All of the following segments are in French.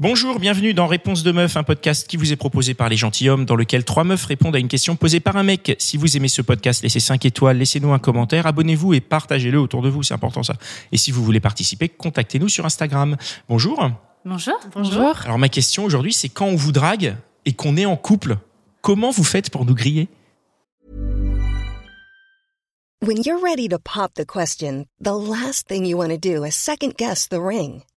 Bonjour, bienvenue dans Réponse de meuf, un podcast qui vous est proposé par les gentilshommes dans lequel trois meufs répondent à une question posée par un mec. Si vous aimez ce podcast, laissez 5 étoiles, laissez-nous un commentaire, abonnez-vous et partagez-le autour de vous, c'est important ça. Et si vous voulez participer, contactez-nous sur Instagram. Bonjour. Bonjour. Bonjour. Alors ma question aujourd'hui, c'est quand on vous drague et qu'on est en couple, comment vous faites pour nous griller? When you're ready to pop the question, the last thing you want to do is second guess the ring.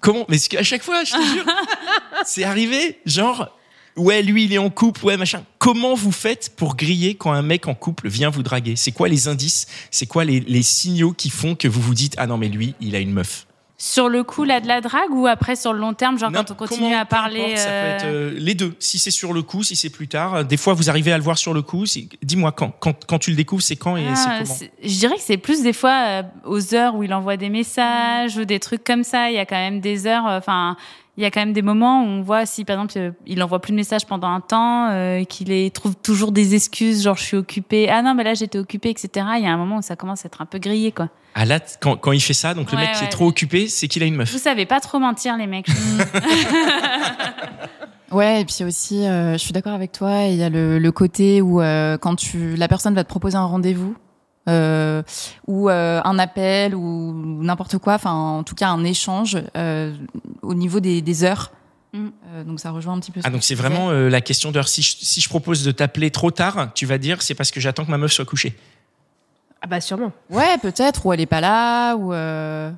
Comment Mais à chaque fois, je te jure, c'est arrivé, genre, ouais, lui, il est en couple, ouais, machin. Comment vous faites pour griller quand un mec en couple vient vous draguer? C'est quoi les indices? C'est quoi les, les signaux qui font que vous vous dites, ah non, mais lui, il a une meuf? Sur le coup, là, de la drague ou après sur le long terme, genre Non, quand on continue comment- à parler. importe, Ça peut euh, être euh, les deux. Si c'est sur le coup, si c'est plus tard. Des fois, vous arrivez à le voir sur le coup. Dis-moi quand, quand. Quand tu le découvres, c'est quand et ah, c'est comment je dirais que c'est plus des fois euh, aux heures où il envoie des messages ou des trucs comme ça. Il y a quand même des heures, euh, enfin, il y a quand même des moments où on voit si, par exemple, euh, il envoie plus de messages pendant un temps, euh, qu'il trouve toujours des excuses, genre je suis occupé. Ah non, mais là j'étais occupé, etc. Il y a un moment où ça commence à être un peu grillé, quoi. Ah là, quand, quand il fait ça, donc le Ouais, mec qui est trop occupé, c'est qu'il a une meuf. Vous savez pas trop mentir, les mecs. Ouais, et puis aussi, euh, je suis d'accord avec toi. Il y a le, le côté où euh, quand tu, la personne va te proposer un rendez-vous euh, ou euh, un appel ou n'importe quoi, enfin en tout cas un échange euh, au niveau des, des heures. Mm. Euh, donc ça rejoint un petit peu. ce Ah donc c'est vraiment euh, la question d'heure. Si je, si je propose de t'appeler trop tard, tu vas dire c'est parce que j'attends que ma meuf soit couchée. Ah bah sûrement. Ouais, peut-être. Ou elle est pas là. Ou euh,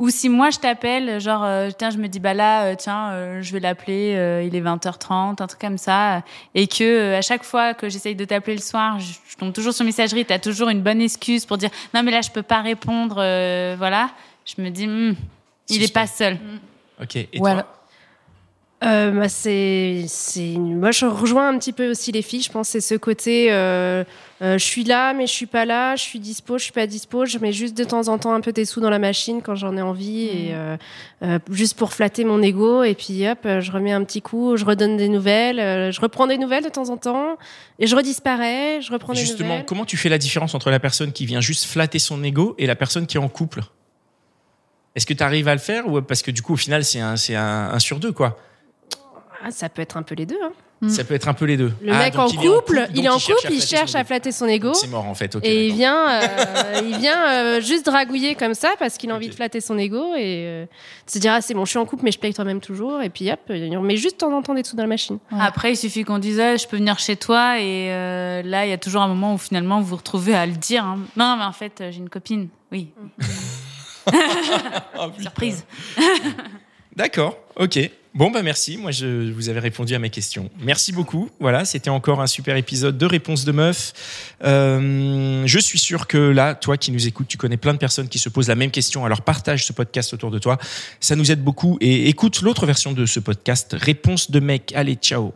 Ou si moi je t'appelle, genre, euh, tiens, je me dis, bah là, euh, tiens, euh, je vais l'appeler, euh, il est 20h30, un truc comme ça. Et que euh, à chaque fois que j'essaye de t'appeler le soir, je, je tombe toujours sur messagerie, t'as toujours une bonne excuse pour dire, non, mais là, je peux pas répondre, euh, voilà. Je me dis, hmm, il est pas seul. Ok. Et ou toi Euh, bah, c'est, c'est une- Moi, je rejoins un petit peu aussi les filles. Je pense que c'est ce côté euh, euh, je suis là, mais je suis pas là. Je suis dispo, je suis pas dispo. Je mets juste de temps en temps un peu des sous dans la machine quand j'en ai envie. Et euh, euh, juste pour flatter mon ego. Et puis, hop, je remets un petit coup, je redonne des nouvelles. euh, je reprends des nouvelles de temps en temps. Et je redisparais, je reprends des Justement, nouvelles. comment tu fais la différence entre la personne qui vient juste flatter son ego et la personne qui est en couple? Est-ce que tu arrives à le faire ou parce que du coup au final c'est un, c'est un, un sur deux quoi? Ah, ça peut être un peu les deux. hein. Mm. Ça peut être un peu les deux. Le Ah, mec en il couple, il est en cherche couple, il cherche à ego. flatter son ego. C'est mort en fait. ok, et il vient, euh, il vient euh, juste dragouiller comme ça parce qu'il a envie de flatter son ego et euh, se dire ah c'est bon je suis en couple mais je paye toi-même toujours et puis hop on met juste de temps en temps des sous dans la machine. Ouais. Après, il suffit qu'on dise, Ah, je peux venir chez toi. Et euh, là, il y a toujours un moment où finalement vous vous retrouvez à le dire. hein. Non, mais en fait, j'ai une copine. Oui. Oh. Surprise. D'accord, ok. Bon, bah merci. Moi, je vous avais répondu à mes questions. Merci beaucoup. Voilà, c'était encore un super épisode de Réponse de Meuf. Euh, je suis sûr que là, toi qui nous écoutes, tu connais plein de personnes qui se posent la même question. Alors partage ce podcast autour de toi. Ça nous aide beaucoup. Et écoute l'autre version de ce podcast, Réponse de mec. Allez, ciao.